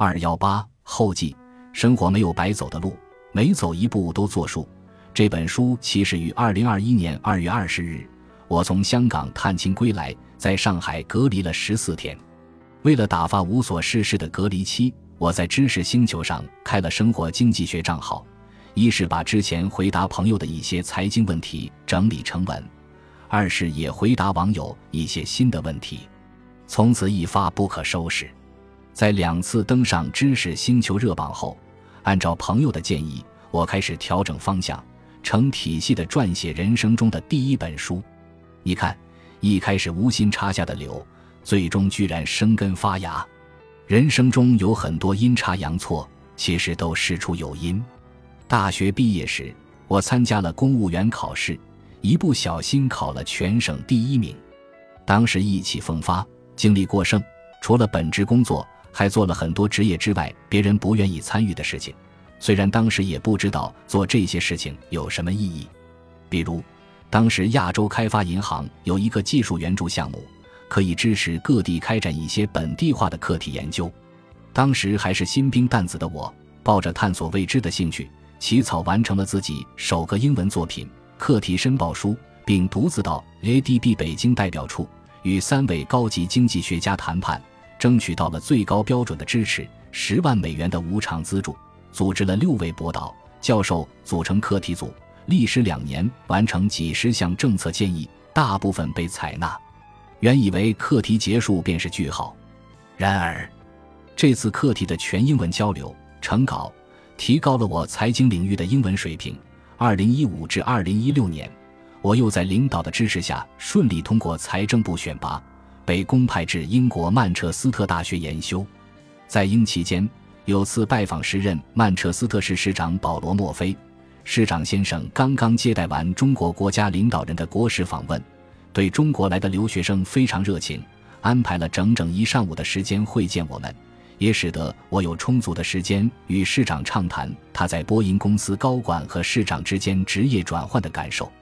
二幺八后记：生活没有白走的路，每走一步都作数。这本书其实于二零二一年二月二十日，我从香港探亲归来，在上海隔离了十四天。为了打发无所事事的隔离期，我在知识星球上开了生活经济学账号，一是把之前回答朋友的一些财经问题整理成文，二是也回答网友一些新的问题，从此一发不可收拾。在两次登上知识星球热榜后，按照朋友的建议，我开始调整方向，成体系的撰写人生中的第一本书。你看，一开始无心插下的柳，最终居然生根发芽。人生中有很多阴差阳错，其实都事出有因。大学毕业时，我参加了公务员考试，一不小心考了全省第一名，当时意气风发，精力过剩，除了本职工作。还做了很多职业之外别人不愿意参与的事情，虽然当时也不知道做这些事情有什么意义。比如，当时亚洲开发银行有一个技术援助项目，可以支持各地开展一些本地化的课题研究。当时还是新兵蛋子的我，抱着探索未知的兴趣，起草完成了自己首个英文作品课题申报书，并独自到 ADB 北京代表处与三位高级经济学家谈判。争取到了最高标准的支持，十万美元的无偿资助，组织了六位博导教授组成课题组，历时两年完成几十项政策建议，大部分被采纳。原以为课题结束便是句号，然而，这次课题的全英文交流成稿，提高了我财经领域的英文水平。二零一五至二零一六年，我又在领导的支持下顺利通过财政部选拔。被公派至英国曼彻斯特大学研修，在英期间，有次拜访时任曼彻斯特市市长保罗·墨菲，市长先生刚刚接待完中国国家领导人的国事访问，对中国来的留学生非常热情，安排了整整一上午的时间会见我们，也使得我有充足的时间与市长畅谈他在波音公司高管和市长之间职业转换的感受。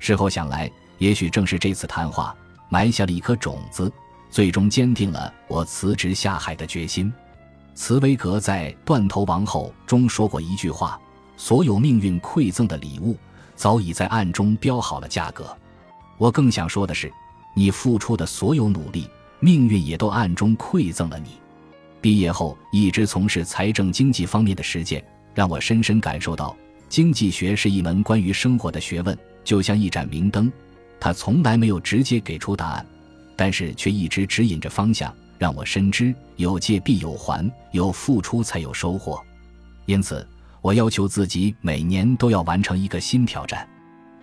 事后想来，也许正是这次谈话。埋下了一颗种子，最终坚定了我辞职下海的决心。茨威格在《断头王后》中说过一句话：“所有命运馈赠的礼物，早已在暗中标好了价格。”我更想说的是，你付出的所有努力，命运也都暗中馈赠了你。毕业后一直从事财政经济方面的实践，让我深深感受到，经济学是一门关于生活的学问，就像一盏明灯。他从来没有直接给出答案，但是却一直指引着方向，让我深知有借必有还，有付出才有收获。因此，我要求自己每年都要完成一个新挑战。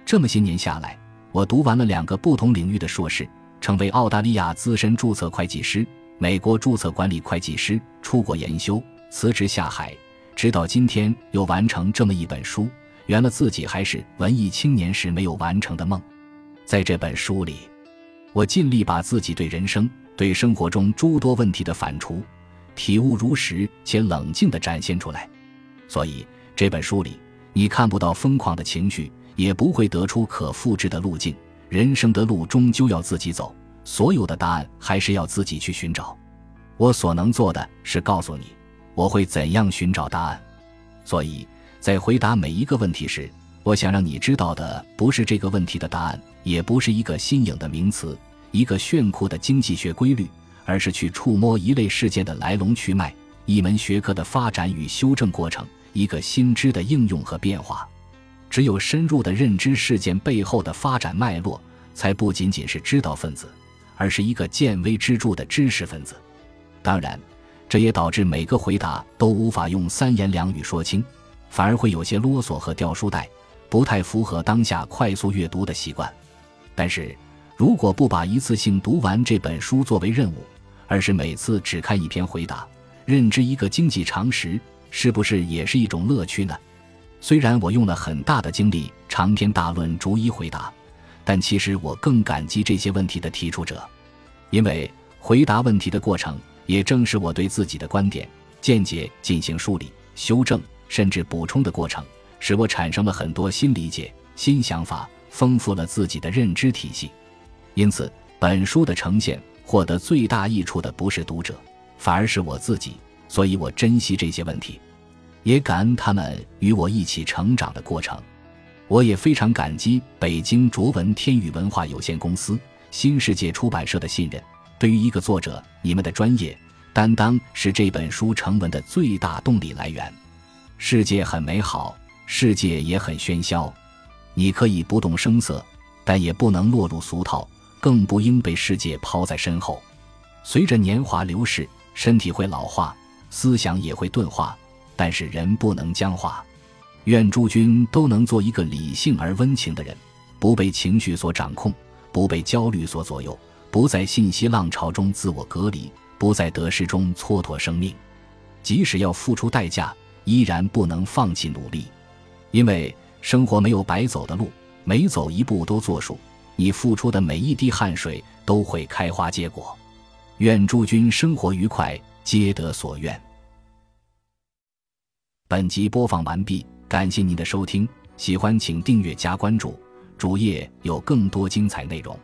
这么些年下来，我读完了两个不同领域的硕士，成为澳大利亚资深注册会计师、美国注册管理会计师，出国研修，辞职下海，直到今天又完成这么一本书，圆了自己还是文艺青年时没有完成的梦。在这本书里，我尽力把自己对人生、对生活中诸多问题的反刍、体悟如实且冷静地展现出来。所以这本书里，你看不到疯狂的情绪，也不会得出可复制的路径。人生的路终究要自己走，所有的答案还是要自己去寻找。我所能做的是告诉你，我会怎样寻找答案。所以在回答每一个问题时，我想让你知道的不是这个问题的答案，也不是一个新颖的名词，一个炫酷的经济学规律，而是去触摸一类事件的来龙去脉，一门学科的发展与修正过程，一个新知的应用和变化。只有深入的认知事件背后的发展脉络，才不仅仅是知道分子，而是一个见微知著的知识分子。当然，这也导致每个回答都无法用三言两语说清，反而会有些啰嗦和掉书袋。不太符合当下快速阅读的习惯，但是如果不把一次性读完这本书作为任务，而是每次只看一篇回答，认知一个经济常识，是不是也是一种乐趣呢？虽然我用了很大的精力长篇大论逐一回答，但其实我更感激这些问题的提出者，因为回答问题的过程，也正是我对自己的观点、见解进行梳理、修正甚至补充的过程。使我产生了很多新理解、新想法，丰富了自己的认知体系。因此，本书的呈现获得最大益处的不是读者，反而是我自己。所以我珍惜这些问题，也感恩他们与我一起成长的过程。我也非常感激北京卓文天宇文化有限公司、新世界出版社的信任。对于一个作者，你们的专业担当是这本书成文的最大动力来源。世界很美好，世界也很喧嚣。你可以不动声色，但也不能落入俗套，更不应被世界抛在身后。随着年华流逝，身体会老化。思想也会钝化，但是人不能僵化。愿诸君都能做一个理性而温情的人，不被情绪所掌控，不被焦虑所左右，不在信息浪潮中自我隔离，不在得失中蹉跎生命。即使要付出代价，依然不能放弃努力，因为生活没有白走的路，每走一步都作数。你付出的每一滴汗水都会开花结果。愿诸君生活愉快。皆得所愿。本集播放完毕，感谢您的收听，喜欢请订阅加关注，主页有更多精彩内容。